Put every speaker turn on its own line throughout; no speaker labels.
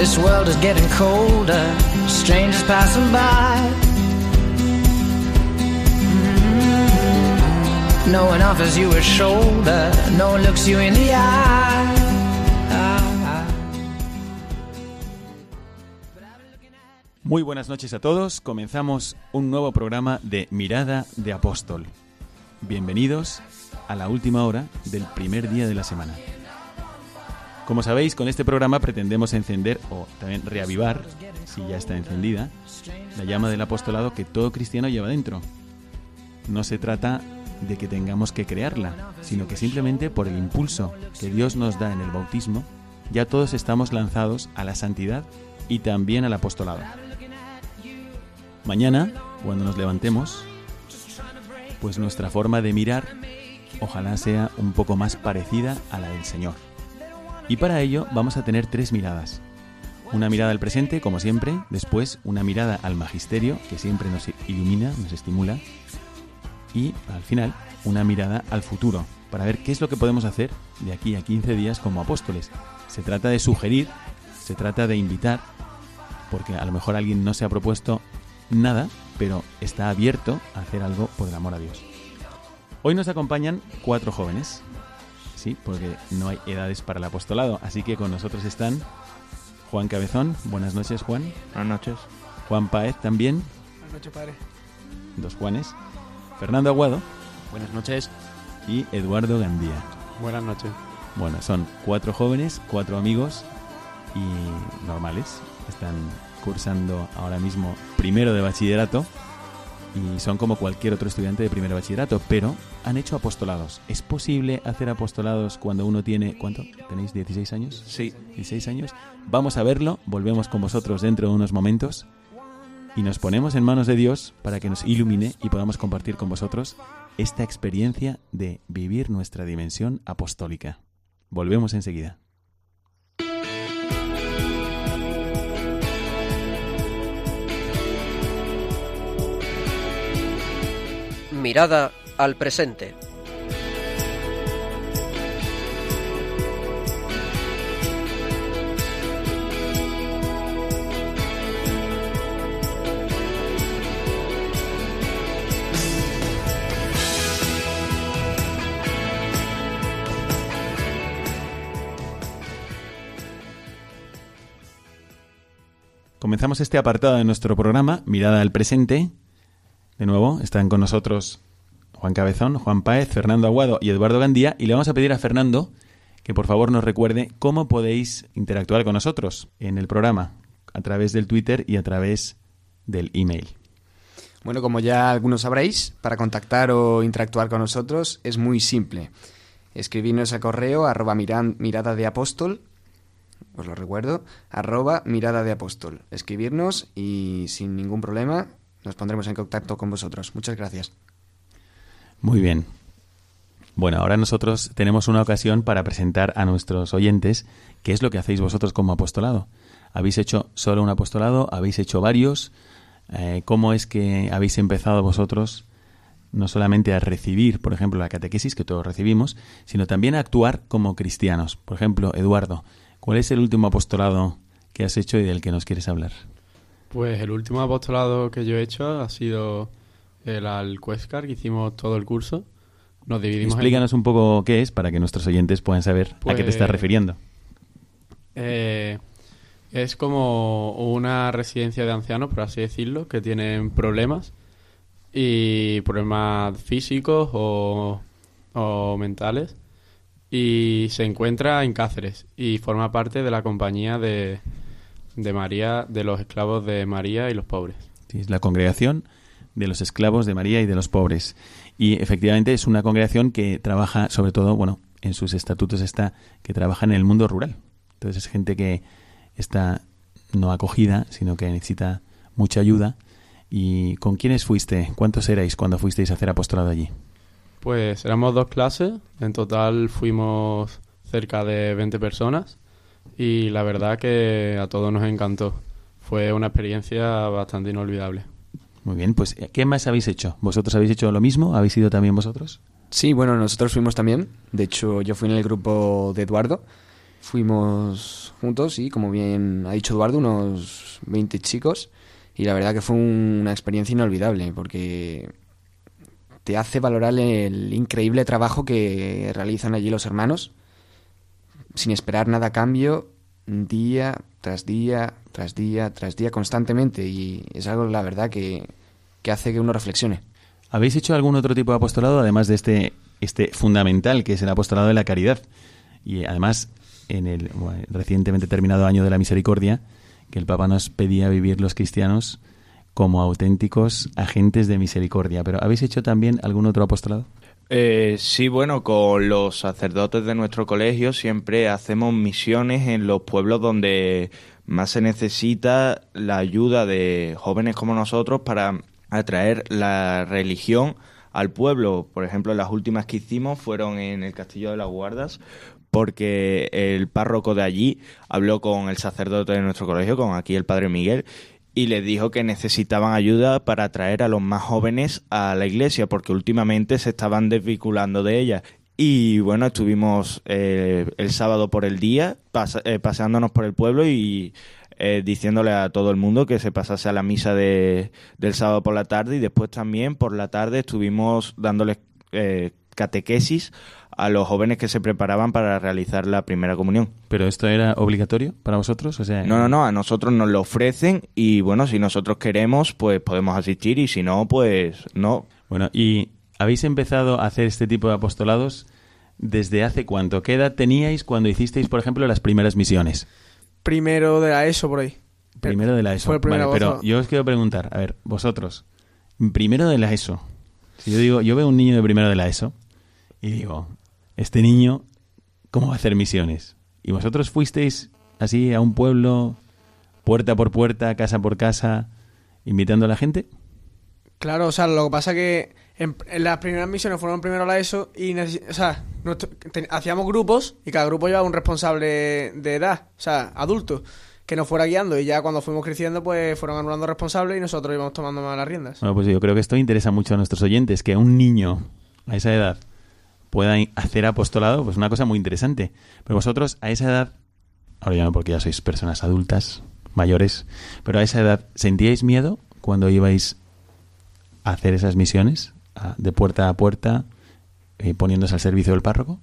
This world is getting colder, strangers passing by. Mm. No one offers you a shoulder, no one looks you in the eye.
Muy buenas noches a todos. Comenzamos un nuevo programa de Mirada de Apóstol. Bienvenidos a la última hora del primer día de la semana. Como sabéis, con este programa pretendemos encender o también reavivar, si ya está encendida, la llama del apostolado que todo cristiano lleva dentro. No se trata de que tengamos que crearla, sino que simplemente por el impulso que Dios nos da en el bautismo, ya todos estamos lanzados a la santidad y también al apostolado. Mañana, cuando nos levantemos, pues nuestra forma de mirar ojalá sea un poco más parecida a la del Señor. Y para ello vamos a tener tres miradas. Una mirada al presente, como siempre, después una mirada al magisterio, que siempre nos ilumina, nos estimula, y al final una mirada al futuro, para ver qué es lo que podemos hacer de aquí a 15 días como apóstoles. Se trata de sugerir, se trata de invitar, porque a lo mejor alguien no se ha propuesto nada, pero está abierto a hacer algo por el amor a Dios. Hoy nos acompañan cuatro jóvenes, sí, porque no hay edades para el apostolado, así que con nosotros están Juan Cabezón, buenas noches Juan.
Buenas noches.
Juan Paez también,
Buenas noches, padre.
dos Juanes. Fernando Aguado
Buenas noches.
y Eduardo Gandía.
Buenas noches.
Bueno, son cuatro jóvenes, cuatro amigos y normales. Están cursando ahora mismo primero de bachillerato y son como cualquier otro estudiante de primero de bachillerato, pero han hecho apostolados. ¿Es posible hacer apostolados cuando uno tiene... ¿Cuánto? ¿Tenéis 16 años?
Sí.
16 años. Vamos a verlo, volvemos con vosotros dentro de unos momentos y nos ponemos en manos de Dios para que nos ilumine y podamos compartir con vosotros esta experiencia de vivir nuestra dimensión apostólica. Volvemos enseguida.
Mirada al presente.
Comenzamos este apartado de nuestro programa, Mirada al Presente. De nuevo, están con nosotros Juan Cabezón, Juan Páez, Fernando Aguado y Eduardo Gandía. Y le vamos a pedir a Fernando que por favor nos recuerde cómo podéis interactuar con nosotros en el programa, a través del Twitter y a través del email.
Bueno, como ya algunos sabréis, para contactar o interactuar con nosotros es muy simple. Escribirnos a correo arroba mirada de apóstol, os lo recuerdo, arroba mirada de apóstol. Escribirnos y sin ningún problema nos pondremos en contacto con vosotros. Muchas gracias.
Muy bien. Bueno, ahora nosotros tenemos una ocasión para presentar a nuestros oyentes qué es lo que hacéis vosotros como apostolado. ¿Habéis hecho solo un apostolado? ¿Habéis hecho varios? Eh, ¿Cómo es que habéis empezado vosotros no solamente a recibir, por ejemplo, la catequesis, que todos recibimos, sino también a actuar como cristianos? Por ejemplo, Eduardo, ¿cuál es el último apostolado que has hecho y del que nos quieres hablar?
Pues el último apostolado que yo he hecho ha sido el al Cuescar, que hicimos todo el curso Nos dividimos en-
Explícanos un poco qué es para que nuestros oyentes puedan saber a qué te estás
Pues-
refiriendo.
Eh, es como una residencia de ancianos, por así decirlo, que tienen problemas y problemas físicos o, o mentales y se encuentra en Cáceres y forma parte de la compañía de, de María, de los esclavos de María y los pobres.
Sí, es la congregación de los esclavos de María y de los pobres. Y efectivamente es una congregación que trabaja, sobre todo, bueno, en sus estatutos está que trabaja en el mundo rural. Entonces es gente que está no acogida, sino que necesita mucha ayuda. ¿Y con quiénes fuiste? ¿Cuántos erais cuando fuisteis a hacer apostolado allí?
Pues éramos dos clases, en total fuimos cerca de 20 personas y la verdad que a todos nos encantó. Fue una experiencia bastante inolvidable.
Muy bien, pues ¿qué más habéis hecho? ¿Vosotros habéis hecho lo mismo? ¿Habéis ido también vosotros?
Sí, bueno, nosotros fuimos también. De hecho, yo fui en el grupo de Eduardo. Fuimos juntos y, como bien ha dicho Eduardo, unos 20 chicos. Y la verdad que fue un- una experiencia inolvidable porque te hace valorar el increíble trabajo que realizan allí los hermanos sin esperar nada a cambio, día tras día, tras día, tras día, constantemente. Y es algo, la verdad, que, que hace que uno reflexione.
¿Habéis hecho algún otro tipo de apostolado además de este, este fundamental que es el apostolado de la caridad? Y además, en el recientemente terminado año de la misericordia, que el Papa nos pedía vivir los cristianos como auténticos agentes de misericordia. Pero ¿habéis hecho también algún otro apostolado?
Eh, sí, bueno, con los sacerdotes de nuestro colegio siempre hacemos misiones en los pueblos donde más se necesita la ayuda de jóvenes como nosotros para atraer la religión al pueblo. Por ejemplo, las últimas que hicimos fueron en el Castillo de las Guardas porque el párroco de allí habló con el sacerdote de nuestro colegio, con aquí el padre Miguel, y les dijo que necesitaban ayuda para atraer a los más jóvenes a la iglesia, porque últimamente se estaban desvinculando de ella. Y bueno, estuvimos eh, el sábado por el día, eh, paseándonos por el pueblo y eh, diciéndole a todo el mundo que se pasase a la misa de, del sábado por la tarde y después también por la tarde estuvimos dándoles eh, catequesis a los jóvenes que se preparaban para realizar la primera comunión.
¿Pero esto era obligatorio para vosotros? O sea,
No, no, no, a nosotros nos lo ofrecen y bueno, si nosotros queremos, pues podemos asistir y si no, pues no.
Bueno, ¿y habéis empezado a hacer este tipo de apostolados desde hace cuánto? ¿Qué edad teníais cuando hicisteis, por ejemplo, las primeras misiones?
Primero de la ESO por ahí.
Primero de la ESO.
Fue el primer
Vale, pero yo os quiero preguntar, a ver, vosotros, primero de la ESO. Si yo digo, yo veo un niño de primero de la ESO y digo, este niño, ¿cómo va a hacer misiones? ¿Y vosotros fuisteis así a un pueblo, puerta por puerta, casa por casa, invitando a la gente?
Claro, o sea, lo que pasa que en, en las primeras misiones fueron primero a la ESO y, o sea, nuestro- ten- hacíamos grupos y cada grupo llevaba un responsable de edad, o sea, adulto, que nos fuera guiando y ya cuando fuimos creciendo pues fueron anulando responsables y nosotros íbamos tomando más las riendas.
Bueno, pues yo creo que esto interesa mucho a nuestros oyentes, que un niño a esa edad pueda hacer apostolado, pues una cosa muy interesante. Pero vosotros a esa edad, ahora ya no porque ya sois personas adultas, mayores, pero a esa edad, ¿sentíais miedo cuando ibais a hacer esas misiones de puerta a puerta, eh, poniéndose al servicio del párroco?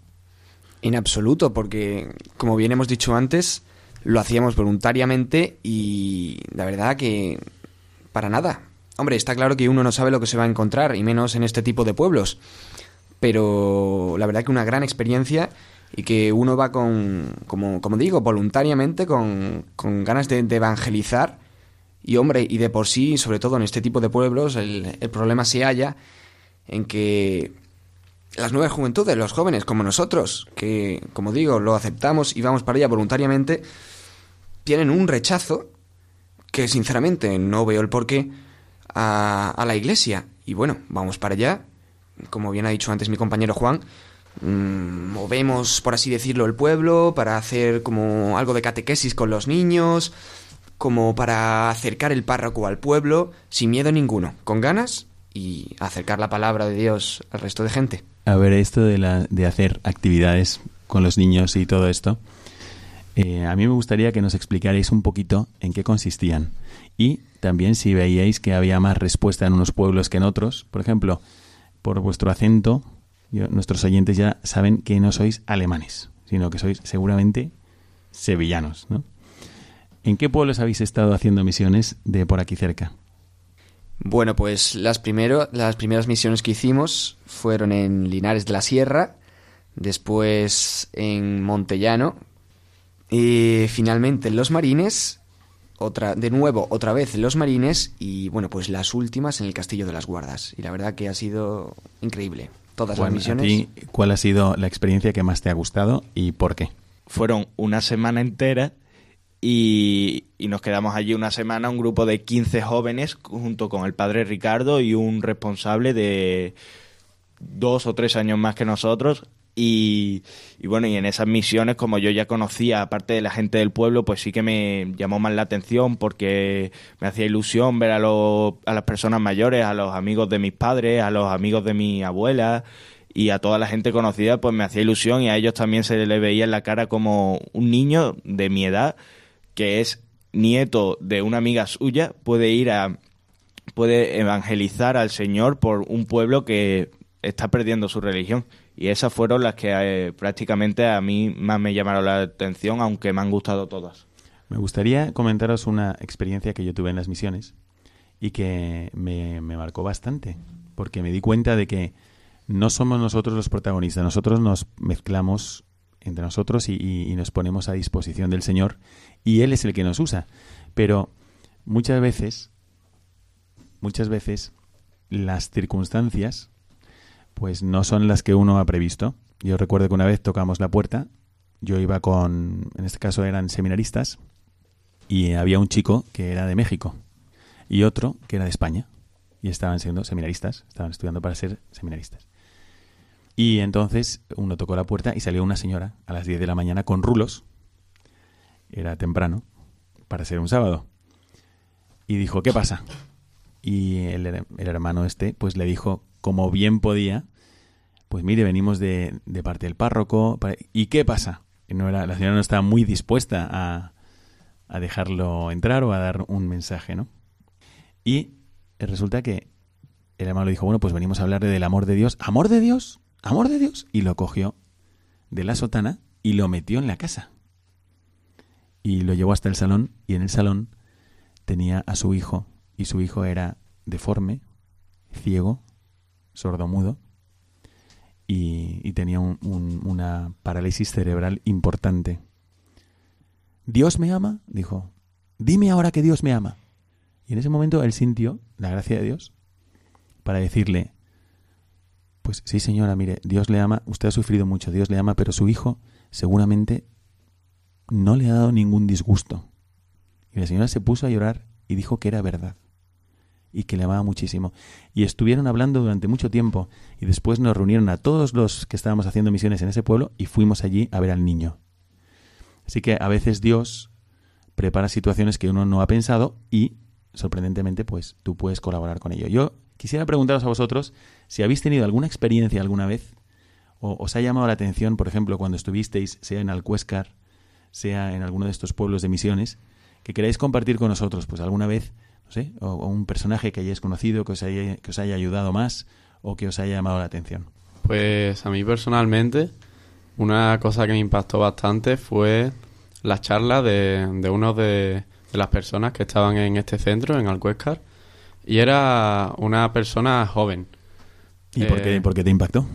En absoluto, porque como bien hemos dicho antes, lo hacíamos voluntariamente y la verdad que para nada. Hombre, está claro que uno no sabe lo que se va a encontrar, y menos en este tipo de pueblos. Pero la verdad que una gran experiencia y que uno va con, como, como digo, voluntariamente, con, con ganas de, evangelizar. Y hombre, y de por sí, sobre todo en este tipo de pueblos, el, el problema se halla en que las nuevas juventudes, los jóvenes como nosotros, que como digo, lo aceptamos y vamos para allá voluntariamente, tienen un rechazo que sinceramente no veo el porqué a, a la iglesia. Y bueno, vamos para allá, como bien ha dicho antes mi compañero Juan, mm, movemos, por así decirlo, el pueblo para hacer como algo de catequesis con los niños, como para acercar el párroco al pueblo, sin miedo ninguno, con ganas y acercar la palabra de Dios al resto de gente.
A ver, esto de, la, de hacer actividades con los niños y todo esto, eh, a mí me gustaría que nos explicarais un poquito en qué consistían. Y también si veíais que había más respuesta en unos pueblos que en otros. Por ejemplo, por vuestro acento, nuestros oyentes ya saben que no sois alemanes, sino que sois seguramente sevillanos, ¿no? ¿En qué pueblos habéis estado haciendo misiones de por aquí cerca?
Bueno, pues las, primero, las primeras misiones que hicimos fueron en Linares de la Sierra, después en Montellano y finalmente en Los Marines, otra, de nuevo otra vez en Los Marines y bueno, pues las últimas en el Castillo de las Guardas. Y la verdad que ha sido increíble. Todas las
a
misiones.
ti, ¿Cuál ha sido la experiencia que más te ha gustado y por qué?
fueron una semana entera y, y nos quedamos allí una semana, un grupo de 15 jóvenes junto con el padre Ricardo y un responsable de dos o tres años más que nosotros. Y, bueno, y en esas misiones, como yo ya conocía, aparte de la gente del pueblo, pues sí que me llamó más la atención porque me hacía ilusión ver a, los, a las personas mayores, a los amigos de mis padres, a los amigos de mi abuela y a toda la gente conocida, pues me hacía ilusión y a ellos también se les veía en la cara como un niño de mi edad que es nieto de una amiga suya, puede ir a puede evangelizar al Señor por un pueblo que está perdiendo su religión. Y esas fueron las que eh, prácticamente a mí más me llamaron la atención, aunque me han gustado todas.
Me gustaría comentaros una experiencia que yo tuve en las misiones y que me, marcó bastante, porque me di cuenta de que no somos nosotros los protagonistas, nosotros nos mezclamos entre nosotros y- y nos ponemos a disposición del Señor y Él es el que nos usa. Pero muchas veces, muchas veces las circunstancias pues no son las que uno ha previsto. Yo recuerdo que una vez tocamos la puerta, yo iba con, en este caso eran seminaristas, y había un chico que era de México y otro que era de España y estaban siendo seminaristas, estaban estudiando para ser seminaristas. Y entonces uno tocó la puerta y salió una señora a las 10 de la mañana con rulos, era temprano, para ser un sábado. Y dijo, ¿qué pasa? Y el, el hermano este pues le dijo, como bien podía, pues mire, venimos de, parte del párroco, ¿y qué pasa? No era, la señora no estaba muy dispuesta a, a dejarlo entrar o a dar un mensaje, ¿no? Y resulta que el hermano le dijo, bueno, pues venimos a hablarle del amor de Dios. ¿Amor de Dios? ¿Amor de Dios? Y lo cogió de la sotana y lo metió en la casa. Y lo llevó hasta el salón y en el salón tenía a su hijo y su hijo era deforme, ciego, sordomudo y, y tenía un- un- una parálisis cerebral importante. ¿Dios me ama? Dijo. Dime ahora que Dios me ama. Y en ese momento él sintió la gracia de Dios para decirle, pues sí señora, mire, Dios le ama, usted ha sufrido mucho, Dios le ama, pero su hijo seguramente no le ha dado ningún disgusto. Y la señora se puso a llorar y dijo que era verdad y que le amaba muchísimo. Y estuvieron hablando durante mucho tiempo y después nos reunieron a todos los que estábamos haciendo misiones en ese pueblo y fuimos allí a ver al niño. Así que a veces Dios prepara situaciones que uno no ha pensado y, sorprendentemente, pues tú puedes colaborar con ello. Yo quisiera preguntaros a vosotros si habéis tenido alguna experiencia alguna vez o os ha llamado la atención, por ejemplo, cuando estuvisteis, sea en Alcuéscar, sea en alguno de estos pueblos de misiones, que queráis compartir con nosotros, pues alguna vez, no sé, o, o un personaje que hayáis conocido, que os, haya, que os haya ayudado más o que os haya llamado la atención.
Pues a mí personalmente, una cosa que me impactó bastante fue la charla de, de uno de, de las personas que estaban en este centro, en Alcuéscar, y era una persona joven.
¿Y por,
Eh,
qué, por qué te impactó?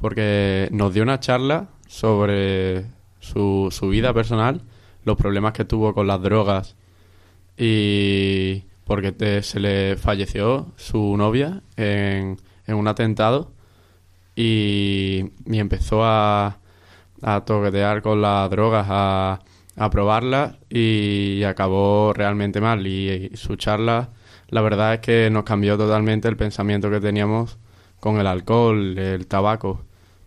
Porque nos dio una charla sobre su, su vida personal, los problemas que tuvo con las drogas y porque se le falleció su novia en, en un atentado y, y empezó a, a toquetear con las drogas, a, a probarlas y, acabó realmente mal. Y, su charla, la verdad es que nos cambió totalmente el pensamiento que teníamos con el alcohol, el tabaco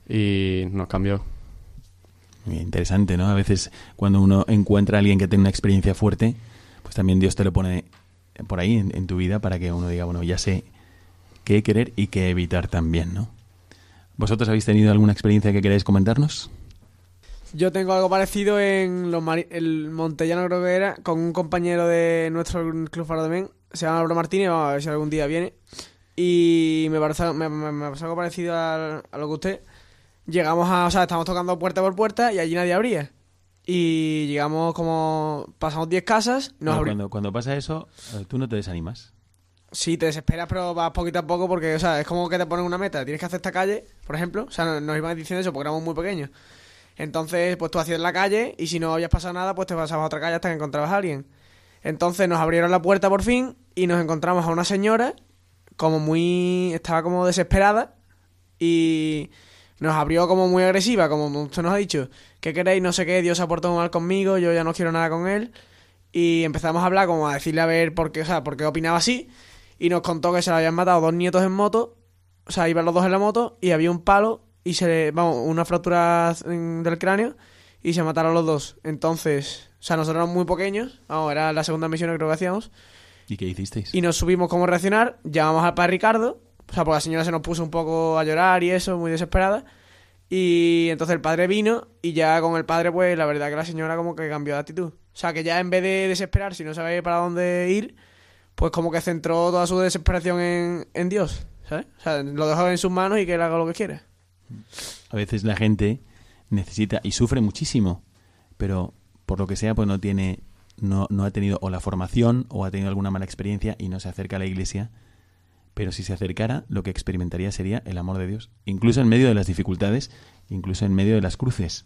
y nos cambió.
Interesante, ¿no? A veces cuando uno encuentra a alguien que tiene una experiencia fuerte, pues también Dios te lo pone por ahí en, tu vida para que uno diga, bueno, ya sé qué querer y qué evitar también, ¿no? ¿Vosotros habéis tenido alguna experiencia que queráis comentarnos?
Yo tengo algo parecido en los el Montellano creo era, con un compañero de nuestro Club Faro se llama Álvaro Martínez, vamos a ver si algún día viene. Y me parece, me, me- algo parecido al- a, lo que usted. Llegamos a, o sea, estamos tocando puerta por puerta y allí nadie abría. Y llegamos como, pasamos 10 casas, nos abri-
cuando, cuando pasa eso, eh, tú no te desanimas.
Sí, te desesperas, pero vas poquito a poco porque, o sea, es como que te ponen una meta. Tienes que hacer esta calle, por ejemplo. O sea, nos iban diciendo eso porque éramos muy pequeños. Entonces, pues tú hacías la calle y si no habías pasado nada, pues te pasabas a otra calle hasta que encontrabas a alguien. Entonces nos abrieron la puerta por fin y nos encontramos a una señora como muy... estaba como desesperada y nos abrió como muy agresiva, como usted nos ha dicho, ¿qué queréis? No sé qué, Dios se ha portado mal conmigo, yo ya no quiero nada con él. Y empezamos a hablar, como a decirle a ver por qué, o sea, por qué opinaba así. Y nos contó que se le habían matado dos nietos en moto. O sea, iban los dos en la moto y había un palo y se le, vamos, una fractura del cráneo y se mataron los dos. Entonces, o sea, nosotros éramos muy pequeños, vamos, era la segunda misión que creo que hacíamos.
¿Y qué hicisteis?
Y nos subimos cómo reaccionar, llamamos al padre Ricardo, o sea, porque la señora se nos puso un poco a llorar y eso, muy desesperada. Y entonces el padre vino y ya con el padre, pues la verdad que la señora como que cambió de actitud. O sea, que ya en vez de desesperar, si no sabe para dónde ir, pues como que centró toda su desesperación en, en Dios, ¿sabes? O sea, lo dejó en sus manos y que él haga lo que quiera.
A veces la gente necesita y sufre muchísimo, pero por lo que sea, pues no tiene, no, no ha tenido o la formación o ha tenido alguna mala experiencia y no se acerca a la iglesia. Pero si se acercara, lo que experimentaría sería el amor de Dios, incluso en medio de las dificultades, incluso en medio de las cruces.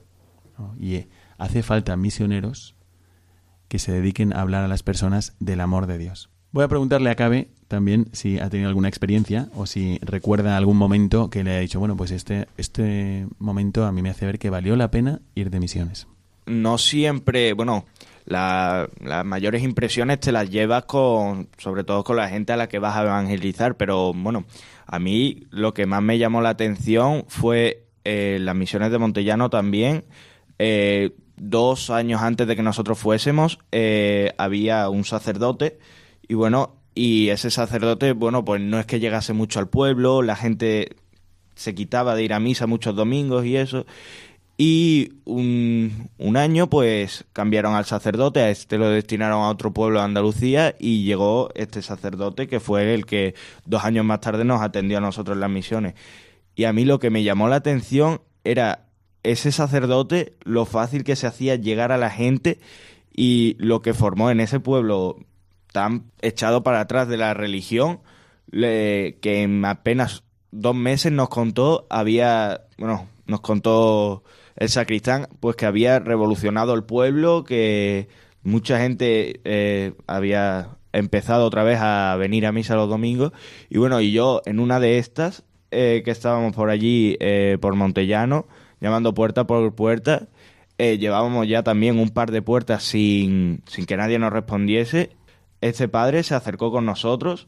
Y eh, hace falta misioneros que se dediquen a hablar a las personas del amor de Dios. Voy a preguntarle a Cabe también si ha tenido alguna experiencia o si recuerda algún momento que le ha dicho, bueno, pues este, este momento a mí me hace ver que valió la pena ir de misiones.
no siempre, bueno, la- las mayores impresiones te las llevas con, sobre todo con la gente a la que vas a evangelizar, pero bueno, a mí lo que más me llamó la atención fue eh, las misiones de Montellano también. Eh, dos años antes de que nosotros fuésemos, eh, había un sacerdote y bueno, y ese sacerdote, bueno, pues no es que llegase mucho al pueblo, la gente se quitaba de ir a misa muchos domingos y eso. Y un, un año, pues cambiaron al sacerdote, a este lo destinaron a otro pueblo de Andalucía y llegó este sacerdote que fue el que dos años más tarde nos atendió a nosotros en las misiones. Y a mí lo que me llamó la atención era ese sacerdote, lo fácil que se hacía llegar a la gente y lo que formó en ese pueblo tan echado para atrás de la religión, le- que en apenas dos meses nos contó, había, bueno, nos contó el sacristán, pues que había revolucionado el pueblo, que mucha gente eh, había empezado otra vez a venir a misa los domingos. Y bueno, y yo en una de estas, eh, que estábamos por allí, eh, por Montellano, llamando puerta por puerta, llevábamos ya también un par de puertas sin, sin que nadie nos respondiese. Este padre se acercó con nosotros,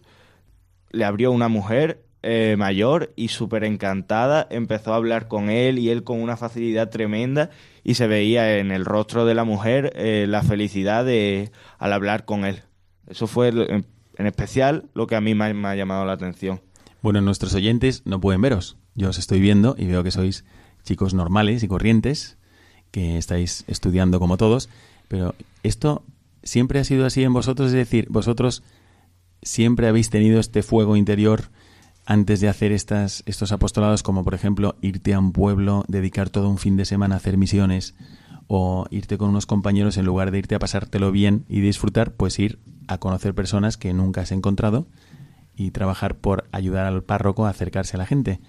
le abrió una mujer eh, mayor y súper encantada, empezó a hablar con él y él con una facilidad tremenda y se veía en el rostro de la mujer eh, la felicidad de al hablar con él. Eso fue en, en especial lo que a mí me, me ha llamado la atención.
Bueno, nuestros oyentes no pueden veros. Yo os estoy viendo y veo que sois chicos normales y corrientes, que estáis estudiando como todos, pero esto siempre ha sido así en vosotros, es decir, vosotros siempre habéis tenido este fuego interior antes de hacer estas, estos apostolados, como por ejemplo irte a un pueblo, dedicar todo un fin de semana a hacer misiones, o irte con unos compañeros en lugar de irte a pasártelo bien y disfrutar, pues ir a conocer personas que nunca has encontrado y trabajar por ayudar al párroco a acercarse a la gente.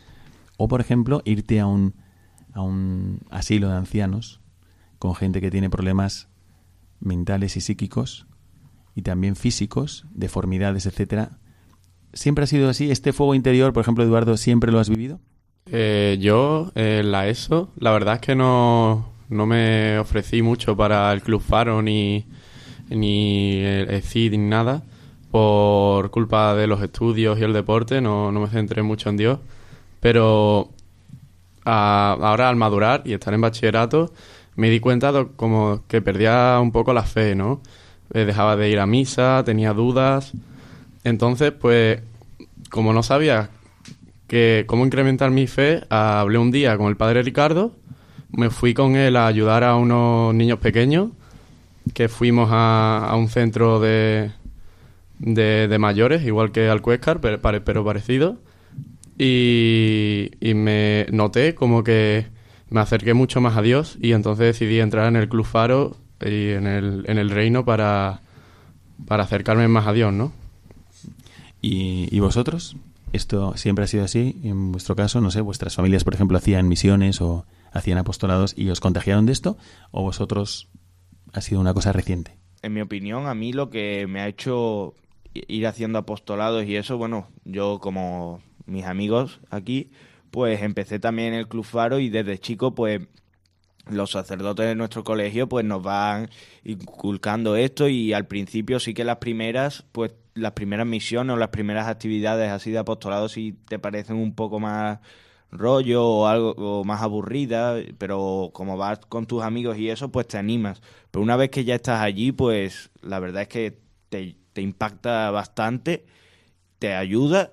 O, por ejemplo, irte a un, a un asilo de ancianos con gente que tiene problemas mentales y psíquicos y también físicos, deformidades, etcétera. ¿Siempre ha sido así? ¿Este fuego interior, por ejemplo, Eduardo, siempre lo has vivido?
Eh, yo, en la ESO, la verdad es que no, no me ofrecí mucho para el Club Faro ni, ni el ECID ni nada. Por culpa de los estudios y el deporte, no, no me centré mucho en Dios. Pero ahora al madurar y estar en bachillerato, me di cuenta de como que perdía un poco la fe, ¿no? Eh, dejaba de ir a misa, tenía dudas. Entonces, pues, como no sabía que cómo incrementar mi fe, hablé un día con el padre Ricardo, me fui con él a ayudar a unos niños pequeños, que fuimos a, un centro de, de, mayores, igual que Alcuéscar, pero, pare- pero parecido. Y, y me noté como que me acerqué mucho más a Dios y entonces decidí entrar en el Club Faro y en el, en el reino para, para acercarme más a Dios, ¿no?
¿Y, y vosotros? ¿Esto siempre ha sido así? En vuestro caso, no sé, vuestras familias, por ejemplo, hacían misiones o hacían apostolados y os contagiaron de esto, o vosotros ha sido una cosa reciente.
En mi opinión, a mí lo que me ha hecho ir haciendo apostolados y eso, bueno, yo como mis amigos aquí, pues empecé también el Club Faro y desde chico, pues los sacerdotes de nuestro colegio pues nos van inculcando esto y al principio sí que las primeras pues las primeras misiones o las primeras actividades así de apostolado sí te parecen un poco más rollo o algo o más aburrida pero como vas con tus amigos y eso pues te animas. Pero una vez que ya estás allí pues la verdad es que te, te impacta bastante te ayuda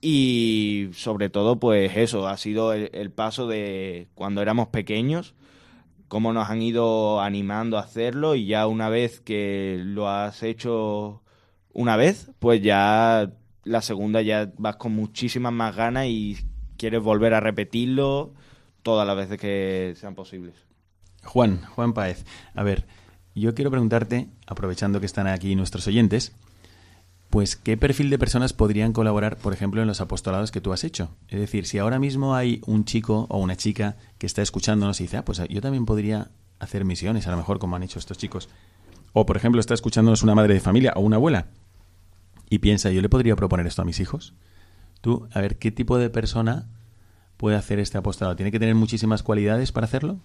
y sobre todo pues eso ha sido el, el paso de cuando éramos pequeños cómo nos han ido animando a hacerlo y ya una vez que lo has hecho una vez, pues ya la segunda ya vas con muchísimas más ganas y quieres volver a repetirlo todas las veces que sean posibles.
Juan, Juan Páez, a ver, yo quiero preguntarte, aprovechando que están aquí nuestros oyentes, pues qué perfil de personas podrían colaborar, por ejemplo, en los apostolados que tú has hecho. Es decir, si ahora mismo hay un chico o una chica que está escuchándonos y dice, ah, pues yo también podría hacer misiones, a lo mejor como han hecho estos chicos. O, por ejemplo, está escuchándonos una madre de familia o una abuela y piensa, yo le podría proponer esto a mis hijos. Tú, a ver, ¿qué tipo de persona puede hacer este apostolado? ¿Tiene que tener muchísimas cualidades para hacerlo?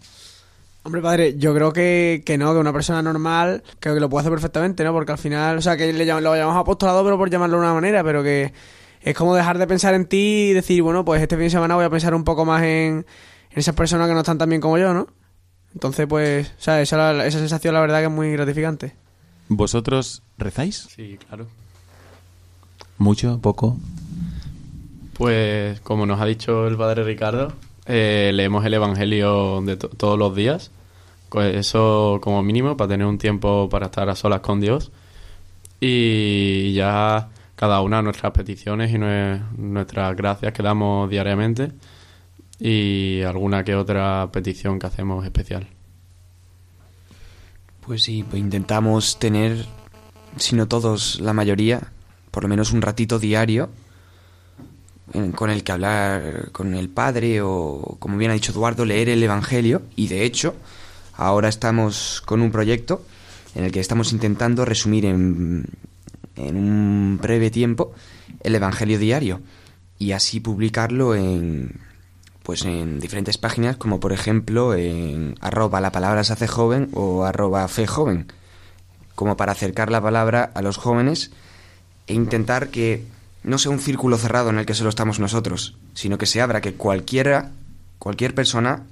Hombre, padre, yo creo que, que no, que una persona normal creo que lo puede hacer perfectamente, ¿no? Porque al final, o sea, que le llam- lo llamamos apostolado, pero por llamarlo de una manera, pero que es como dejar de pensar en ti y decir, bueno, pues este fin de semana voy a pensar un poco más en, en esas personas que no están tan bien como yo, ¿no? Entonces, pues, o sea, esa, esa sensación la verdad que es muy gratificante.
¿Vosotros rezáis?
Sí, claro.
¿Mucho? ¿Poco?
Pues como nos ha dicho el padre Ricardo, eh, leemos el Evangelio de to- todos los días. Pues eso como mínimo para tener un tiempo para estar a solas con Dios. Y ya cada una nuestras peticiones y nue- nuestras gracias que damos diariamente. Y alguna que otra petición que hacemos especial.
Pues sí, pues intentamos tener, si no todos, la mayoría, por lo menos un ratito diario con el que hablar con el padre o, como bien ha dicho Eduardo, leer el Evangelio. Y de hecho, ahora estamos con un proyecto en el que estamos intentando resumir en, en un breve tiempo el Evangelio diario y así publicarlo en pues en diferentes páginas como por ejemplo en arroba la palabra se hace joven o arroba fe joven como para acercar la palabra a los jóvenes e intentar que no sea un círculo cerrado en el que solo estamos nosotros, sino que se abra que cualquiera, cualquier persona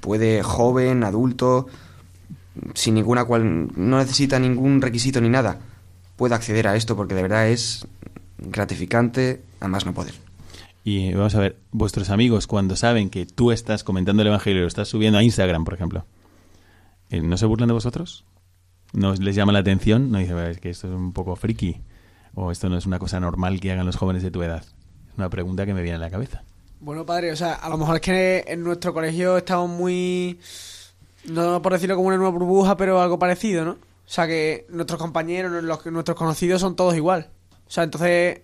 puede, joven, adulto, sin ninguna cual, no necesita ningún requisito ni nada, puede acceder a esto porque de verdad es gratificante a más no poder.
Y vamos a ver, vuestros amigos cuando saben que tú estás comentando el Evangelio y lo estás subiendo a Instagram, por ejemplo, eh, ¿no se burlan de vosotros? ¿No les llama la atención? ¿No dicen, es que esto es un poco friki? ¿O esto no es una cosa normal que hagan los jóvenes de tu edad? Es una pregunta que me viene a la cabeza.
Bueno, padre, o sea, a lo mejor es que en nuestro colegio estamos muy... No por decirlo como una nueva burbuja, pero algo parecido, ¿no? O sea, que nuestros compañeros, los, nuestros conocidos son todos igual. O sea, entonces,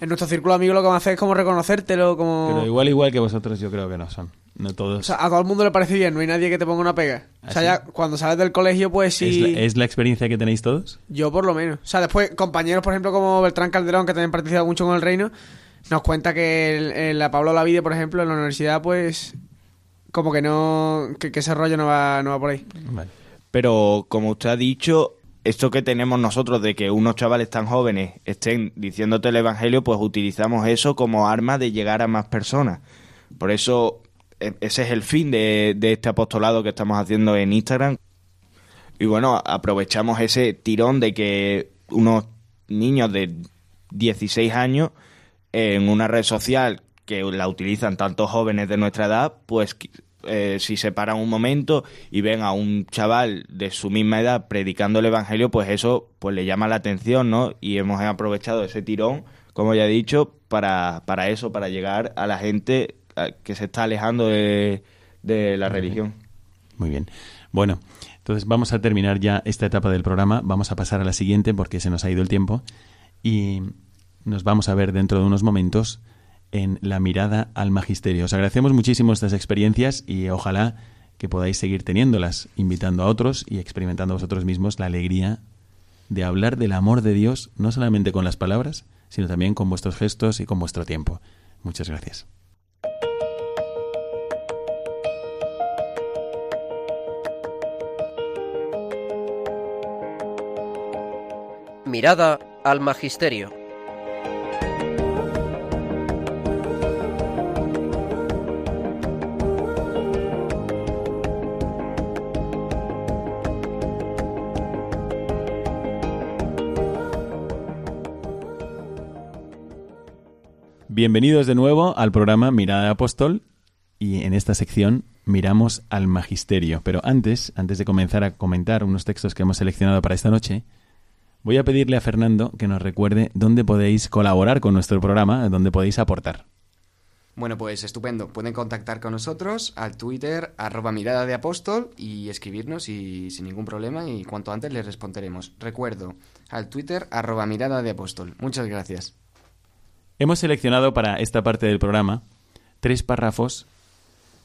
en nuestro círculo de amigos lo que vamos a hacer es como reconocértelo, como...
Pero igual, igual que vosotros, yo creo que no son. No todos.
O sea, a todo el mundo le parece bien, no hay nadie que te ponga una pega. O sea,
¿Ah,
ya cuando sales del colegio, pues
¿Es,
sí...
la, es la experiencia que tenéis todos?
Yo por lo menos. O sea, después compañeros, por ejemplo, como Beltrán Calderón, que también participa mucho con el Reino, nos cuenta que el- en la Pablo Lavide, por ejemplo, en la universidad, pues como que no... que, que ese rollo no va, no va por ahí.
Vale.
Pero como usted ha dicho, esto que tenemos nosotros de que unos chavales tan jóvenes estén diciéndote el Evangelio, pues utilizamos eso como arma de llegar a más personas. Por eso e- ese es el fin de, este apostolado que estamos haciendo en Instagram. Y bueno, aprovechamos ese tirón de que unos niños de 16 años en una red social que la utilizan tantos jóvenes de nuestra edad, pues eh, si se paran un momento y ven a un chaval de su misma edad predicando el Evangelio, pues eso pues le llama la atención, ¿no? Y hemos aprovechado ese tirón, como ya he dicho, para, para eso, para llegar a la gente que se está alejando de, de la religión.
Muy bien. Bueno, entonces vamos a terminar ya esta etapa del programa. Vamos a pasar a la siguiente porque se nos ha ido el tiempo. Y nos vamos a ver dentro de unos momentos en la mirada al magisterio. Os agradecemos muchísimo estas experiencias y ojalá que podáis seguir teniéndolas, invitando a otros y experimentando vosotros mismos la alegría de hablar del amor de Dios, no solamente con las palabras, sino también con vuestros gestos y con vuestro tiempo. Muchas gracias.
Mirada al Magisterio.
Bienvenidos de nuevo al programa Mirada de Apóstol y en esta sección miramos al magisterio. Pero antes, antes de comenzar a comentar unos textos que hemos seleccionado para esta noche, voy a pedirle a Fernando que nos recuerde dónde podéis colaborar con nuestro programa, dónde podéis aportar.
Bueno, pues estupendo. Pueden contactar con nosotros al Twitter arroba mirada de apóstol y escribirnos y sin ningún problema y cuanto antes les responderemos. Recuerdo, al Twitter arroba mirada de apóstol. Muchas gracias.
Hemos seleccionado para esta parte del programa tres párrafos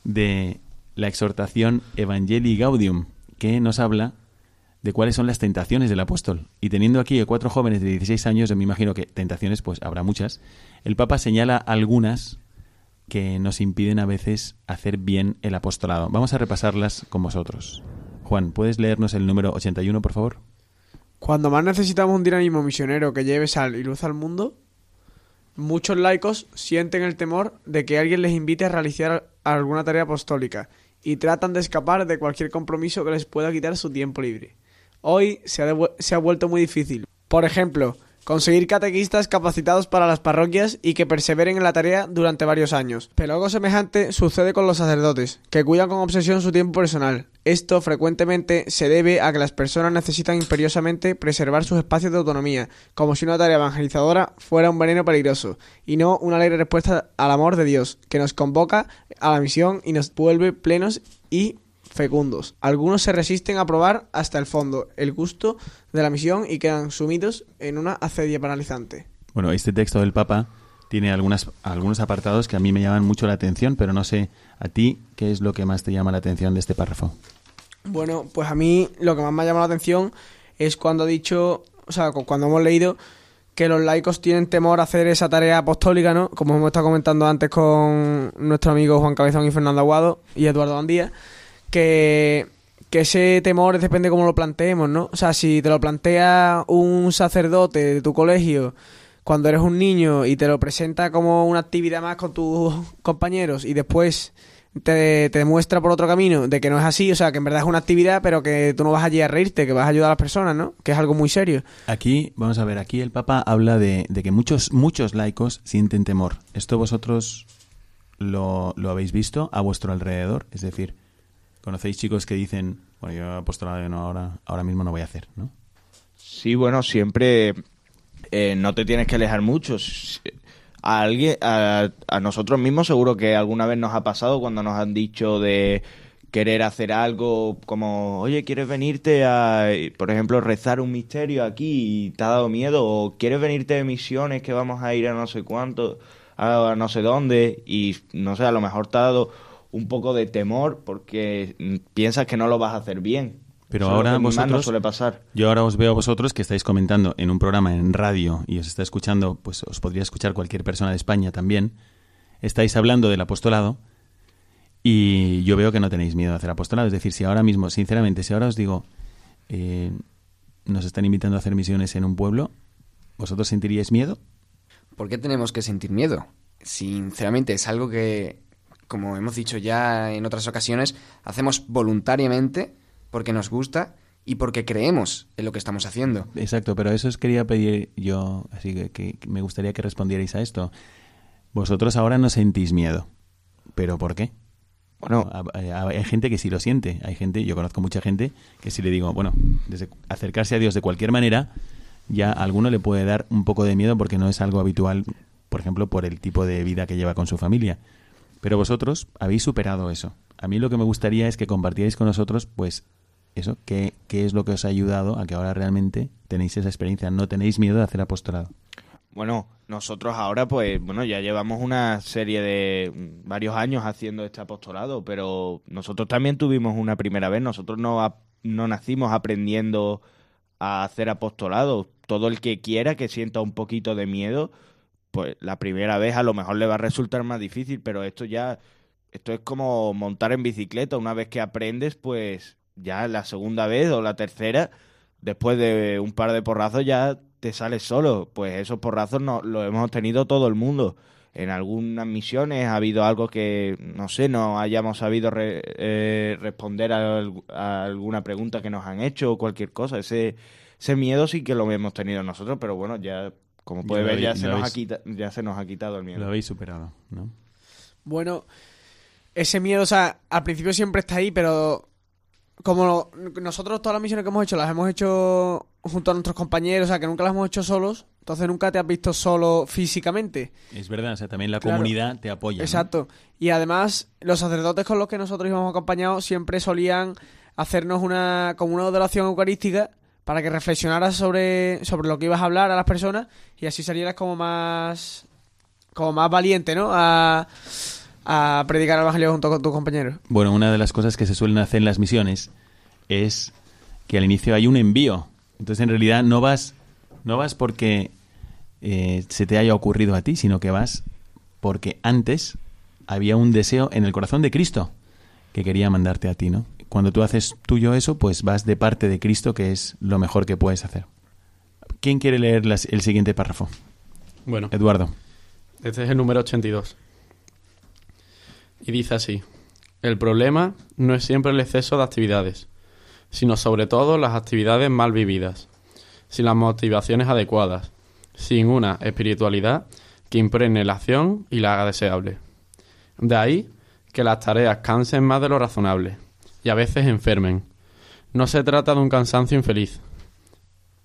de la exhortación Evangelii Gaudium, que nos habla de cuáles son las tentaciones del apóstol. Y teniendo aquí a cuatro jóvenes de 16 años, yo me imagino que tentaciones pues habrá muchas, el Papa señala algunas que nos impiden a veces hacer bien el apostolado. Vamos a repasarlas con vosotros. Juan, ¿puedes leernos el número 81, por favor?
Cuando más necesitamos un dinamismo misionero que lleve sal y luz al mundo, Muchos laicos sienten el temor de que alguien les invite a realizar alguna tarea apostólica y tratan de escapar de cualquier compromiso que les pueda quitar su tiempo libre. Hoy se ha, vuelto muy difícil. Por ejemplo, conseguir catequistas capacitados para las parroquias y que perseveren en la tarea durante varios años. Pero algo semejante sucede con los sacerdotes, que cuidan con obsesión su tiempo personal. Esto frecuentemente se debe a que las personas necesitan imperiosamente preservar sus espacios de autonomía, como si una tarea evangelizadora fuera un veneno peligroso, y no una alegre respuesta al amor de Dios, que nos convoca a la misión y nos vuelve plenos y fecundos. Algunos se resisten a probar hasta el fondo el gusto de la misión y quedan sumidos en una acedia paralizante.
Bueno, este texto del Papa tiene algunas, algunos apartados que a mí me llaman mucho la atención, pero no sé a ti qué es lo que más te llama la atención de este párrafo.
Bueno, pues a mí lo que más me ha llamado la atención es cuando ha dicho, o sea, cuando hemos leído que los laicos tienen temor a hacer esa tarea apostólica, ¿no? Como hemos estado comentando antes con nuestro amigo Juan Cabezón y Fernando Aguado y Eduardo Andía, que, ese temor depende de cómo lo planteemos, ¿no? O sea, si te lo plantea un sacerdote de tu colegio cuando eres un niño y te lo presenta como una actividad más con tus compañeros y después te, te, demuestra por otro camino de que no es así, o sea, que en verdad es una actividad, pero que tú no vas allí a reírte, que vas a ayudar a las personas, ¿no? Que es algo muy serio.
Aquí, vamos a ver, aquí el Papa habla de, de que muchos, muchos laicos sienten temor. ¿Esto vosotros lo, lo habéis visto a vuestro alrededor? Es decir, ¿conocéis chicos que dicen, bueno, yo apostolado no, ahora, ahora mismo no voy a hacer, ¿no?
Sí, bueno, siempre eh, no te tienes que alejar mucho a alguien, a, a, nosotros mismos seguro que alguna vez nos ha pasado cuando nos han dicho de querer hacer algo como, oye, ¿quieres venirte a, por ejemplo, rezar un misterio aquí y te ha dado miedo? ¿O quieres venirte de misiones que vamos a ir a no sé cuánto, a no sé dónde? Y no sé, a lo mejor te ha dado un poco de temor porque piensas que no lo vas a hacer bien.
Pero Eso ahora vosotros,
no suele pasar.
yo ahora os veo a vosotros que estáis comentando en un programa en radio y os está escuchando, pues os podría escuchar cualquier persona de España también. Estáis hablando del apostolado y yo veo que no tenéis miedo a hacer apostolado. Es decir, si ahora mismo, sinceramente, si ahora os digo, eh, nos están invitando a hacer misiones en un pueblo, ¿vosotros sentiríais miedo?
¿Por qué tenemos que sentir miedo? Sinceramente, es algo que, como hemos dicho ya en otras ocasiones, hacemos voluntariamente porque nos gusta y porque creemos en lo que estamos haciendo.
Exacto, pero eso os quería pedir yo, así que, que, me gustaría que respondierais a esto. Vosotros ahora no sentís miedo, pero ¿por qué?
Bueno.
Hay gente que sí lo siente. Hay gente, yo conozco mucha gente que si le digo, bueno, desde acercarse a Dios de cualquier manera, ya a alguno le puede dar un poco de miedo porque no es algo habitual, por ejemplo, por el tipo de vida que lleva con su familia. Pero vosotros habéis superado eso. A mí lo que me gustaría es que compartierais con nosotros, pues, eso, qué, qué es lo que os ha ayudado a que ahora realmente tenéis esa experiencia, no tenéis miedo de hacer apostolado.
Bueno, nosotros ahora, pues, bueno, ya llevamos una serie de mm, varios años haciendo este apostolado, pero nosotros también tuvimos una primera vez. Nosotros no, no nacimos aprendiendo a hacer apostolado. Todo el que quiera que sienta un poquito de miedo, pues la primera vez a lo mejor le va a resultar más difícil, pero esto ya, esto es como montar en bicicleta. Una vez que aprendes, pues ya la segunda vez o la tercera, después de un par de porrazos ya te sales solo. Pues esos porrazos no, los hemos tenido todo el mundo. En algunas misiones ha habido algo que, no sé, no hayamos sabido re- eh, responder a, a alguna pregunta que nos han hecho o cualquier cosa. Ese, ese miedo sí que lo hemos tenido nosotros, pero bueno, ya, como puede ver, ya se, nos ha quita- ya se nos ha quitado el miedo.
Lo habéis superado, ¿no?
Bueno, ese miedo, o sea, al principio siempre está ahí, pero como nosotros todas las misiones que hemos hecho las hemos hecho junto a nuestros compañeros, o sea, que nunca las hemos hecho solos, entonces nunca te has visto solo físicamente.
Es verdad, o sea, también la
Claro.
comunidad te apoya. ¿no?
Exacto. Y además, los sacerdotes con los que nosotros íbamos acompañados siempre solían hacernos una como una adoración eucarística para que reflexionaras sobre, sobre lo que ibas a hablar a las personas y así salieras como más como más valiente, ¿no? A, a predicar el evangelio junto con tus compañeros.
Bueno, una de las cosas que se suelen hacer en las misiones es que al inicio hay un envío. Entonces, en realidad, no vas, no vas porque eh, se te haya ocurrido a ti, sino que vas porque antes había un deseo en el corazón de Cristo que quería mandarte a ti, ¿no? Cuando tú haces tuyo eso, pues vas de parte de Cristo, que es lo mejor que puedes hacer. ¿Quién quiere leer las- el siguiente párrafo?
Bueno,
Eduardo.
este es el número 82. Y dice así, el problema no es siempre el exceso de actividades, sino sobre todo las actividades mal vividas, sin las motivaciones adecuadas, sin una espiritualidad que impregne la acción y la haga deseable. De ahí que las tareas cansen más de lo razonable y a veces enfermen. No se trata de un cansancio infeliz,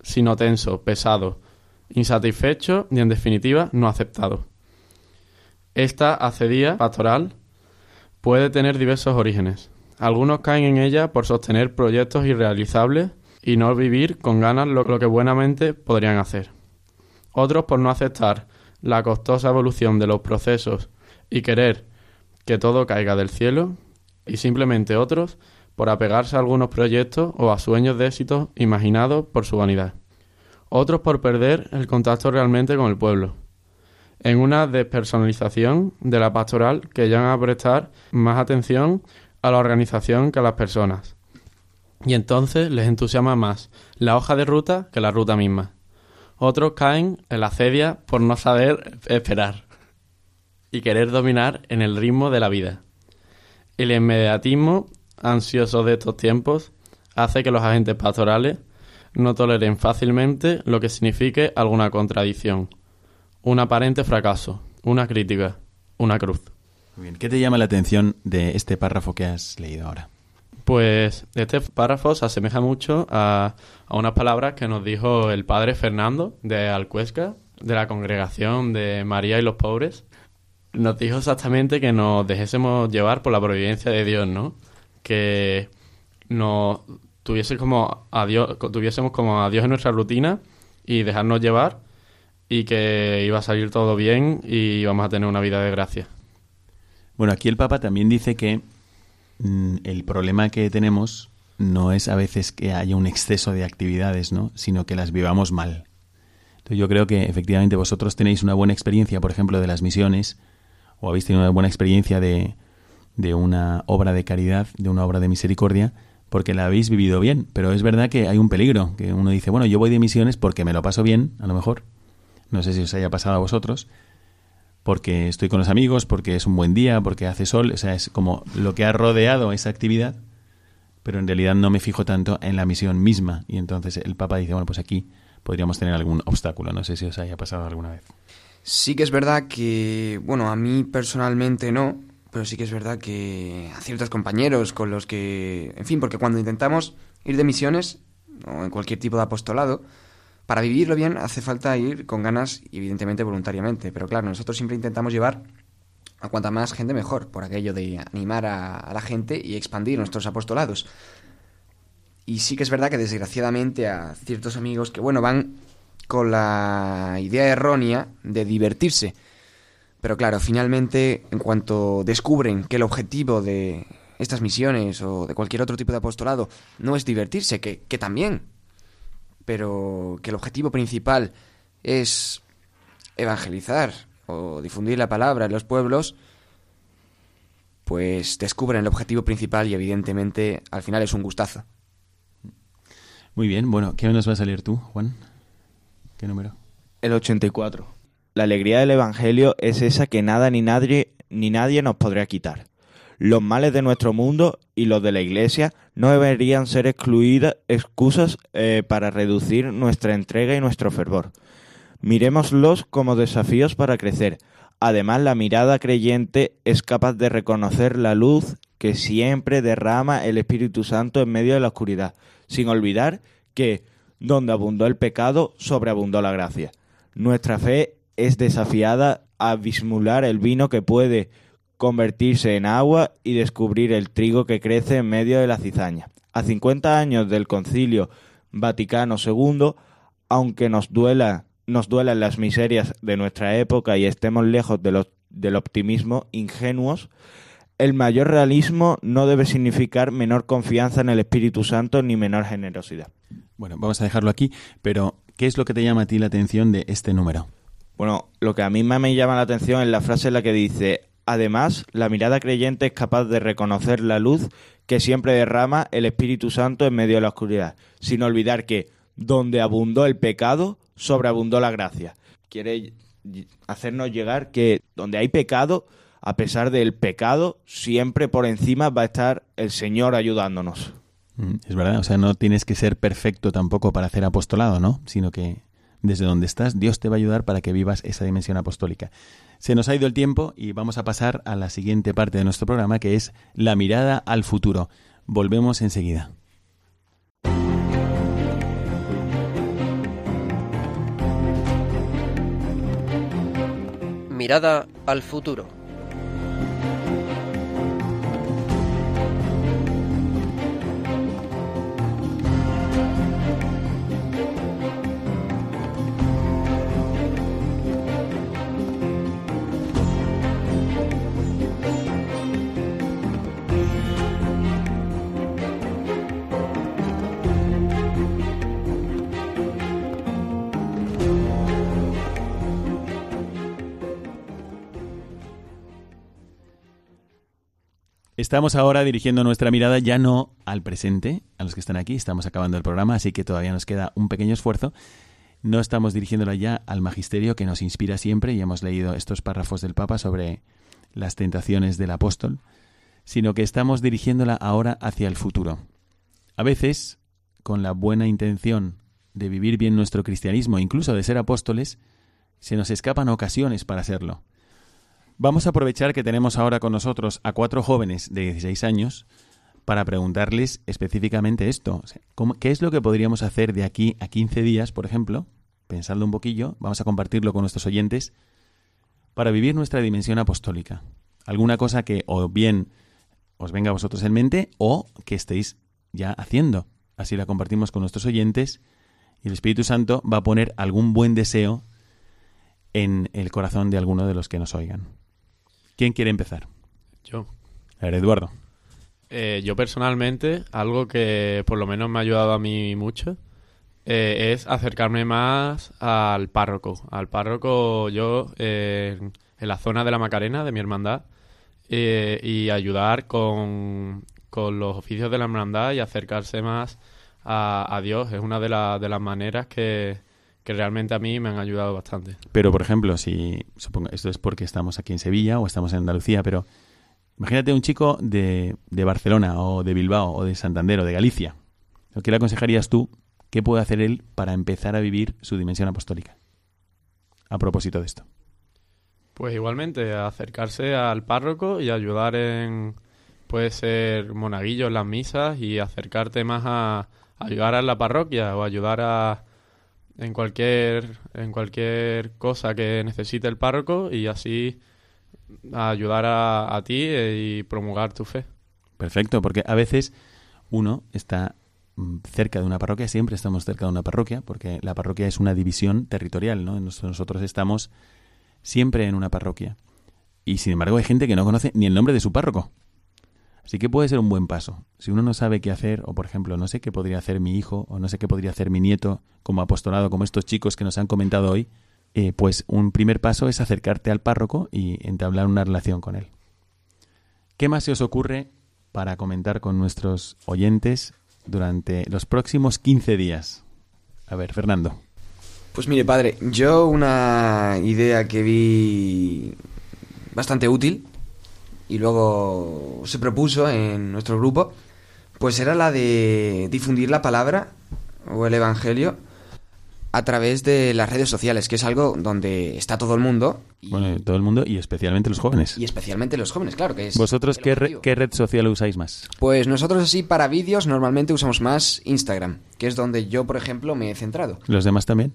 sino tenso, pesado, insatisfecho y en definitiva no aceptado. Esta acedía pastoral puede tener diversos orígenes. Algunos caen en ella por sostener proyectos irrealizables y no vivir con ganas lo, lo que buenamente podrían hacer. Otros por no aceptar la costosa evolución de los procesos y querer que todo caiga del cielo. Y simplemente otros por apegarse a algunos proyectos o a sueños de éxito imaginados por su vanidad. Otros por perder el contacto realmente con el pueblo en una despersonalización de la pastoral que llegan a prestar más atención a la organización que a las personas. Y entonces les entusiasma más la hoja de ruta que la ruta misma. Otros caen en la cedia por no saber esperar y querer dominar en el ritmo de la vida. El inmediatismo ansioso de estos tiempos hace que los agentes pastorales no toleren fácilmente lo que signifique alguna contradicción un aparente fracaso, una crítica, una cruz.
Muy bien. ¿Qué te llama la atención de este párrafo que has leído ahora?
Pues este párrafo se asemeja mucho a, a unas palabras que nos dijo el padre Fernando de Alcuesca, de la congregación de María y los pobres. Nos dijo exactamente que nos dejésemos llevar por la providencia de Dios, ¿no? Que nos tuviese como a Dios, tuviésemos como a Dios en nuestra rutina y dejarnos llevar y que iba a salir todo bien y íbamos a tener una vida de gracia.
Bueno, aquí el Papa también dice que mm, el problema que tenemos no es a veces que haya un exceso de actividades, ¿no? Sino que las vivamos mal. Entonces yo creo que efectivamente vosotros tenéis una buena experiencia, por ejemplo, de las misiones, o habéis tenido una buena experiencia de, de una obra de caridad, de una obra de misericordia, porque la habéis vivido bien. Pero es verdad que hay un peligro, que uno dice, bueno, yo voy de misiones porque me lo paso bien, a lo mejor. No sé si os haya pasado a vosotros, porque estoy con los amigos, porque es un buen día, porque hace sol, o sea, es como lo que ha rodeado esa actividad, pero en realidad no me fijo tanto en la misión misma. Y entonces el Papa dice, bueno, pues aquí podríamos tener algún obstáculo, no sé si os haya pasado alguna vez.
Sí que es verdad que, bueno, a mí personalmente no, pero sí que es verdad que a ciertos compañeros con los que, en fin, porque cuando intentamos ir de misiones o en cualquier tipo de apostolado, para vivirlo bien hace falta ir con ganas evidentemente voluntariamente, pero claro, nosotros siempre intentamos llevar a cuanta más gente mejor, por aquello de animar a, a la gente y expandir nuestros apostolados. Y sí que es verdad que desgraciadamente a ciertos amigos que, bueno, van con la idea errónea de divertirse. Pero claro, finalmente, en cuanto descubren que el objetivo de estas misiones o de cualquier otro tipo de apostolado no es divertirse, que, que también, pero que el objetivo principal es evangelizar o difundir la palabra en los pueblos, pues descubren el objetivo principal y evidentemente al final es un gustazo.
Muy bien, bueno, ¿qué nos va a salir tú, Juan?
El 84. La alegría del Evangelio es esa que nada ni nadie, ni nadie nos podrá quitar. Los males de nuestro mundo y los de la Iglesia no deberían ser excluidas excusas eh, para reducir nuestra entrega y nuestro fervor. Miremoslos como desafíos para crecer. Además, la mirada creyente es capaz de reconocer la luz que siempre derrama el Espíritu Santo en medio de la oscuridad, sin olvidar que donde abundó el pecado, sobreabundó la gracia. Nuestra fe es desafiada a disimular el vino que puede convertirse en agua y descubrir el trigo que crece en medio de la cizaña. A 50 años del Concilio Vaticano II, aunque nos duela nos duelan las miserias de nuestra época y estemos lejos de del optimismo ingenuos, el mayor realismo no debe significar menor confianza en el Espíritu Santo ni menor generosidad.
Bueno, vamos a dejarlo aquí, pero ¿qué es lo que te llama a ti la atención de este número?
Bueno, lo que a mí más me llama la atención es la frase en la que dice, además, la mirada creyente es capaz de reconocer la luz que siempre derrama el Espíritu Santo en medio de la oscuridad, sin olvidar que donde abundó el pecado, sobreabundó la gracia. Quiere hacernos llegar que donde hay pecado, a pesar del pecado, siempre por encima va a estar el Señor ayudándonos.
Mm, Es verdad, o sea, no tienes que ser perfecto tampoco para hacer apostolado, ¿no? Sino que desde donde estás, Dios te va a ayudar para que vivas esa dimensión apostólica. Se nos ha ido el tiempo y vamos a pasar a la siguiente parte de nuestro programa, que es la mirada al futuro. Volvemos enseguida.
Mirada al futuro.
Estamos ahora dirigiendo nuestra mirada ya no al presente, a los que están aquí, estamos acabando el programa, así que todavía nos queda un pequeño esfuerzo. No estamos dirigiéndola ya al magisterio que nos inspira siempre y hemos leído estos párrafos del Papa sobre las tentaciones del apóstol, sino que estamos dirigiéndola ahora hacia el futuro. A veces, con la buena intención de vivir bien nuestro cristianismo, incluso de ser apóstoles, se nos escapan ocasiones para serlo. Vamos a aprovechar que tenemos ahora con nosotros a cuatro jóvenes de 16 años para preguntarles específicamente esto. O sea, ¿cómo- ¿Qué es lo que podríamos hacer de aquí a 15 días, por ejemplo? Pensadlo un poquillo, vamos a compartirlo con nuestros oyentes para vivir nuestra dimensión apostólica. Alguna cosa que o bien os venga a vosotros en mente o que estéis ya haciendo. Así la compartimos con nuestros oyentes y el Espíritu Santo va a poner algún buen deseo en el corazón de alguno de los que nos oigan. ¿Quién quiere empezar?
Yo.
A ver, Eduardo.
Eh, yo personalmente, algo que por lo menos me ha ayudado a mí mucho, eh, es acercarme más al párroco. Al párroco yo eh, en la zona de la Macarena, de mi hermandad, eh, y ayudar con, con los oficios de la hermandad y acercarse más a, a Dios. Es una de, la- de las maneras que, que realmente a mí me han ayudado bastante.
Pero, por ejemplo, si supongo, esto es porque estamos aquí en Sevilla o estamos en Andalucía, pero imagínate un chico de, de Barcelona o de Bilbao o de Santander o de Galicia. ¿Qué le aconsejarías tú? ¿Qué puede hacer él para empezar a vivir su dimensión apostólica? A propósito de esto.
Pues igualmente, acercarse al párroco y ayudar en, puede ser monaguillo en las misas y acercarte más a, ayudar a la parroquia o ayudar a en cualquier en cualquier cosa que necesite el párroco y así ayudar a, a ti y promulgar tu fe.
Perfecto, porque a veces uno está mm, cerca de una parroquia, siempre estamos cerca de una parroquia, porque la parroquia es una división territorial, ¿no? Nosotros estamos siempre en una parroquia. Y sin embargo hay gente que no conoce ni el nombre de su párroco. Así que puede ser un buen paso. Si uno no sabe qué hacer, o por ejemplo, no sé qué podría hacer mi hijo, o no sé qué podría hacer mi nieto como apostolado, como estos chicos que nos han comentado hoy, eh, pues un primer paso es acercarte al párroco y entablar una relación con él. ¿Qué más se os ocurre para comentar con nuestros oyentes durante los próximos 15 días? A ver, Fernando.
Pues mire, padre, yo una idea que vi bastante útil y luego se propuso en nuestro grupo, pues era la de difundir la palabra o el Evangelio a través de las redes sociales, que es algo donde está todo el mundo.
bueno, todo el mundo y especialmente los jóvenes.
Y especialmente los jóvenes, claro que es.
¿Vosotros qué, qué, red social usáis más?
Pues nosotros así para vídeos normalmente usamos más Instagram, que es donde yo, por ejemplo, me he centrado.
¿Los demás también?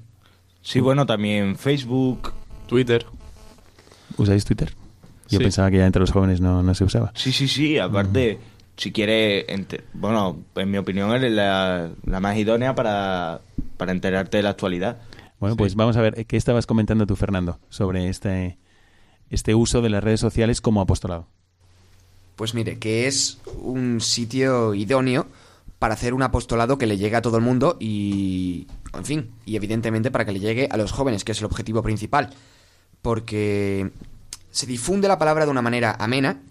Sí, bueno, también Facebook,
Twitter.
¿Usáis Twitter? Yo pensaba que ya entre los jóvenes no, no se usaba.
Sí, sí, sí. Aparte, si quiere, bueno, en mi opinión es la, la más idónea para, para enterarte de la actualidad.
Bueno, pues vamos a ver, ¿qué estabas comentando tú, Fernando, sobre este, este uso de las redes sociales como apostolado?
Pues mire, que es un sitio idóneo para hacer un apostolado que le llegue a todo el mundo y, en fin, y evidentemente para que le llegue a los jóvenes, que es el objetivo principal. Porque se difunde la palabra de una manera amena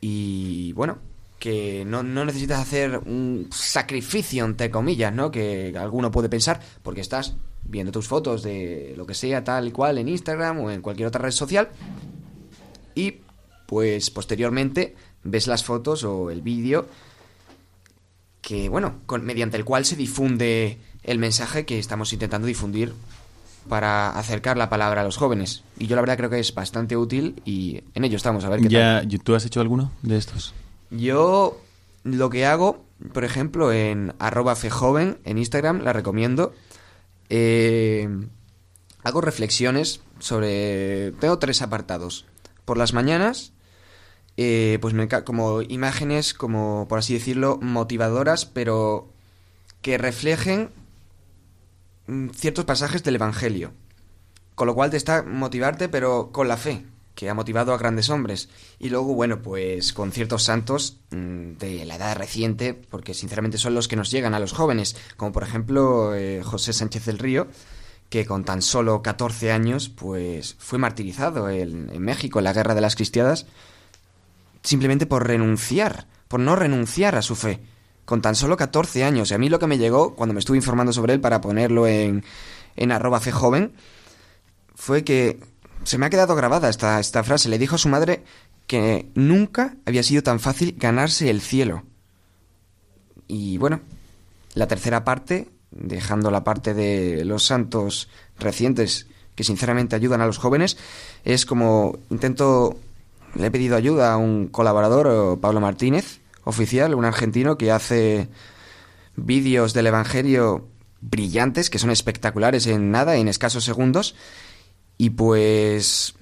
y bueno, que no, no, necesitas hacer un sacrificio, entre comillas, ¿no? Que alguno puede pensar, porque estás viendo tus fotos de lo que sea, tal y cual, en Instagram o en cualquier otra red social, y pues posteriormente ves las fotos o el vídeo que, bueno, con, mediante el cual se difunde el mensaje que estamos intentando difundir para acercar la palabra a los jóvenes. Y yo la verdad creo que es bastante útil y en ello estamos, a ver qué
ya, ¿Tú has hecho alguno de estos?
Yo lo que hago, por ejemplo, en arroba fejoven, en Instagram, la recomiendo, eh, hago reflexiones sobre... Tengo tres apartados. Por las mañanas, eh, pues me, como imágenes, como por así decirlo, motivadoras, pero que reflejen ciertos pasajes del Evangelio. Con lo cual te está motivarte, pero con la fe, que ha motivado a grandes hombres. Y luego, bueno, pues con ciertos santos mm, de la edad reciente, porque sinceramente son los que nos llegan a los jóvenes, como por ejemplo eh, José Sánchez del Río, que con tan solo 14 años, pues fue martirizado en, en México en la Guerra de las Cristiadas, simplemente por renunciar, por no renunciar a su fe con tan solo 14 años. Y a mí lo que me llegó cuando me estuve informando sobre él para ponerlo en, en arroba joven fue que se me ha quedado grabada esta, esta frase. Le dijo a su madre que nunca había sido tan fácil ganarse el cielo. Y bueno, la tercera parte, dejando la parte de los santos recientes que sinceramente ayudan a los jóvenes, es como intento, le he pedido ayuda a un colaborador, Pablo Martínez, oficial, un argentino que hace vídeos del Evangelio brillantes, que son espectaculares en nada, en escasos segundos, y pues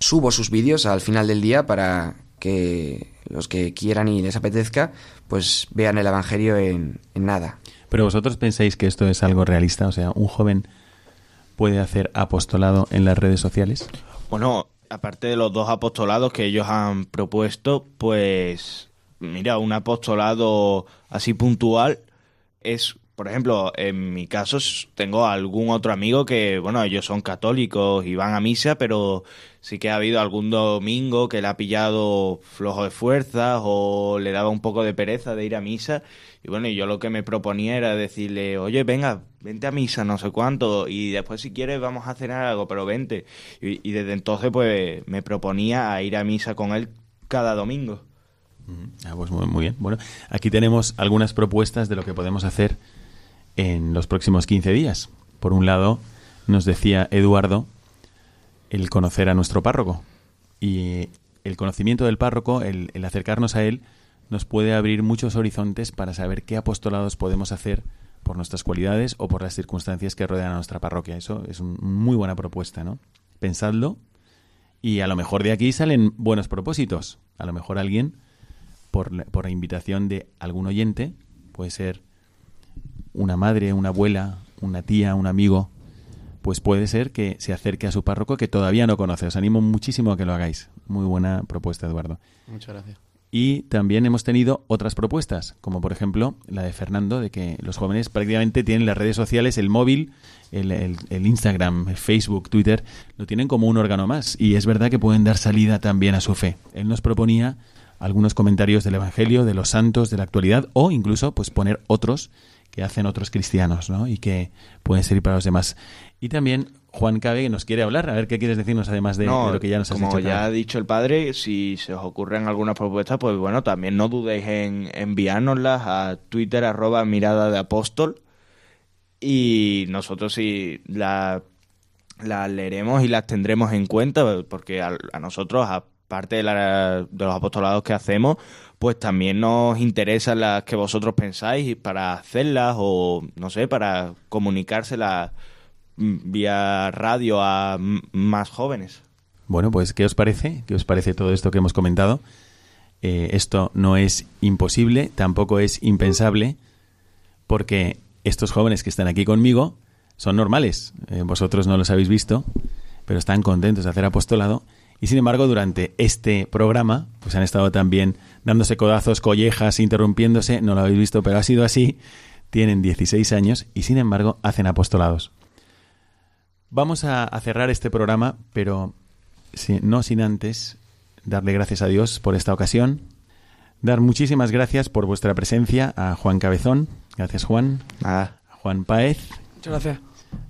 subo sus vídeos al final del día para que los que quieran y les apetezca, pues vean el Evangelio en, en nada.
Pero vosotros pensáis que esto es algo realista, o sea, un joven puede hacer apostolado en las redes sociales?
Bueno, aparte de los dos apostolados que ellos han propuesto, pues mira, un apostolado así puntual es, por ejemplo, en mi caso tengo algún otro amigo que, bueno, ellos son católicos y van a misa, pero sí que ha habido algún domingo que le ha pillado flojo de fuerzas o le daba un poco de pereza de ir a misa. Y bueno, yo lo que me proponía era decirle, oye, venga, vente a misa, no sé cuánto, y después si quieres vamos a cenar algo, pero vente. Y, y desde entonces pues me proponía a ir a misa con él cada domingo.
Ah, pues muy, bien. Bueno, aquí tenemos algunas propuestas de lo que podemos hacer en los próximos 15 días. Por un lado, nos decía Eduardo el conocer a nuestro párroco. Y el conocimiento del párroco, el, el acercarnos a él, nos puede abrir muchos horizontes para saber qué apostolados podemos hacer por nuestras cualidades o por las circunstancias que rodean a nuestra parroquia. Eso es una muy buena propuesta, ¿no? Pensadlo y a lo mejor de aquí salen buenos propósitos. A lo mejor alguien, por la, por la invitación de algún oyente, puede ser una madre, una abuela, una tía, un amigo, pues puede ser que se acerque a su párroco que todavía no conoce. Os animo muchísimo a que lo hagáis. Muy buena propuesta, Eduardo.
Muchas gracias.
Y también hemos tenido otras propuestas, como por ejemplo la de Fernando, de que los jóvenes prácticamente tienen las redes sociales, el móvil, el, el- el Instagram, el Facebook, Twitter, lo tienen como un órgano más. Y es verdad que pueden dar salida también a su fe. Él nos proponía algunos comentarios del Evangelio, de los santos, de la actualidad, o incluso pues poner otros que hacen otros cristianos, ¿no? Y que pueden servir para los demás. Y también Juan Cabe que nos quiere hablar, a ver qué quieres decirnos además de,
No,
de lo que ya nos has
como
dicho.
ya ha dicho el padre, si se os ocurren algunas propuestas, pues bueno, también no dudéis en enviárnoslas a Twitter arroba mirada de apóstol y nosotros sí la- las leeremos y las tendremos en cuenta porque a, a nosotros, aparte de, la- de los apostolados que hacemos, pues también nos interesan las que vosotros pensáis para hacerlas o, no sé, para comunicárselas vía radio a más jóvenes.
Bueno, pues ¿qué os parece? ¿Qué os parece todo esto que hemos comentado? Eh, esto no es imposible, tampoco es impensable, porque estos jóvenes que están aquí conmigo son normales. Eh, vosotros no los habéis visto, pero están contentos de hacer apostolado. Y sin embargo, durante este programa, pues han estado también dándose codazos, collejas, interrumpiéndose. No lo habéis visto, pero ha sido así. Tienen 16 años y sin embargo hacen apostolados. Vamos a, a cerrar este programa, pero si- no sin antes darle gracias a Dios por esta ocasión. Dar muchísimas gracias por vuestra presencia a Juan Cabezón. Gracias, Juan.
Nada.
A Juan Páez,
Muchas gracias.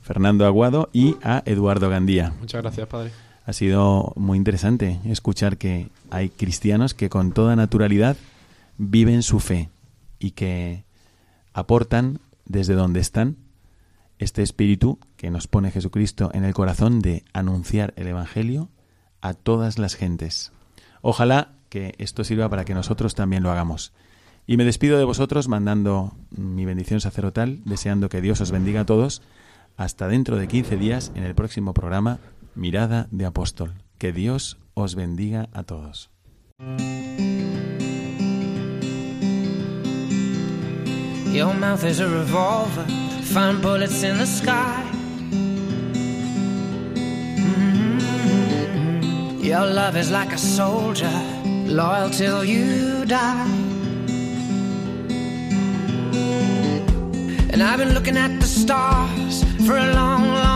Fernando Aguado y a Eduardo Gandía.
Muchas gracias, padre.
Ha sido muy interesante escuchar que hay cristianos que con toda naturalidad viven su fe y que aportan desde donde están este espíritu que nos pone Jesucristo en el corazón de anunciar el Evangelio a todas las gentes. Ojalá que esto sirva para que nosotros también lo hagamos. Y me despido de vosotros mandando mi bendición sacerdotal, deseando que Dios os bendiga a todos. Hasta dentro de 15 días en el próximo programa Mirada de Apóstol. Que Dios os bendiga a todos.
Your mouth is a revolver, find bullets in the sky. Mhm. Your love is like a soldier, loyal till you die. And I've been looking at the stars for a long, long.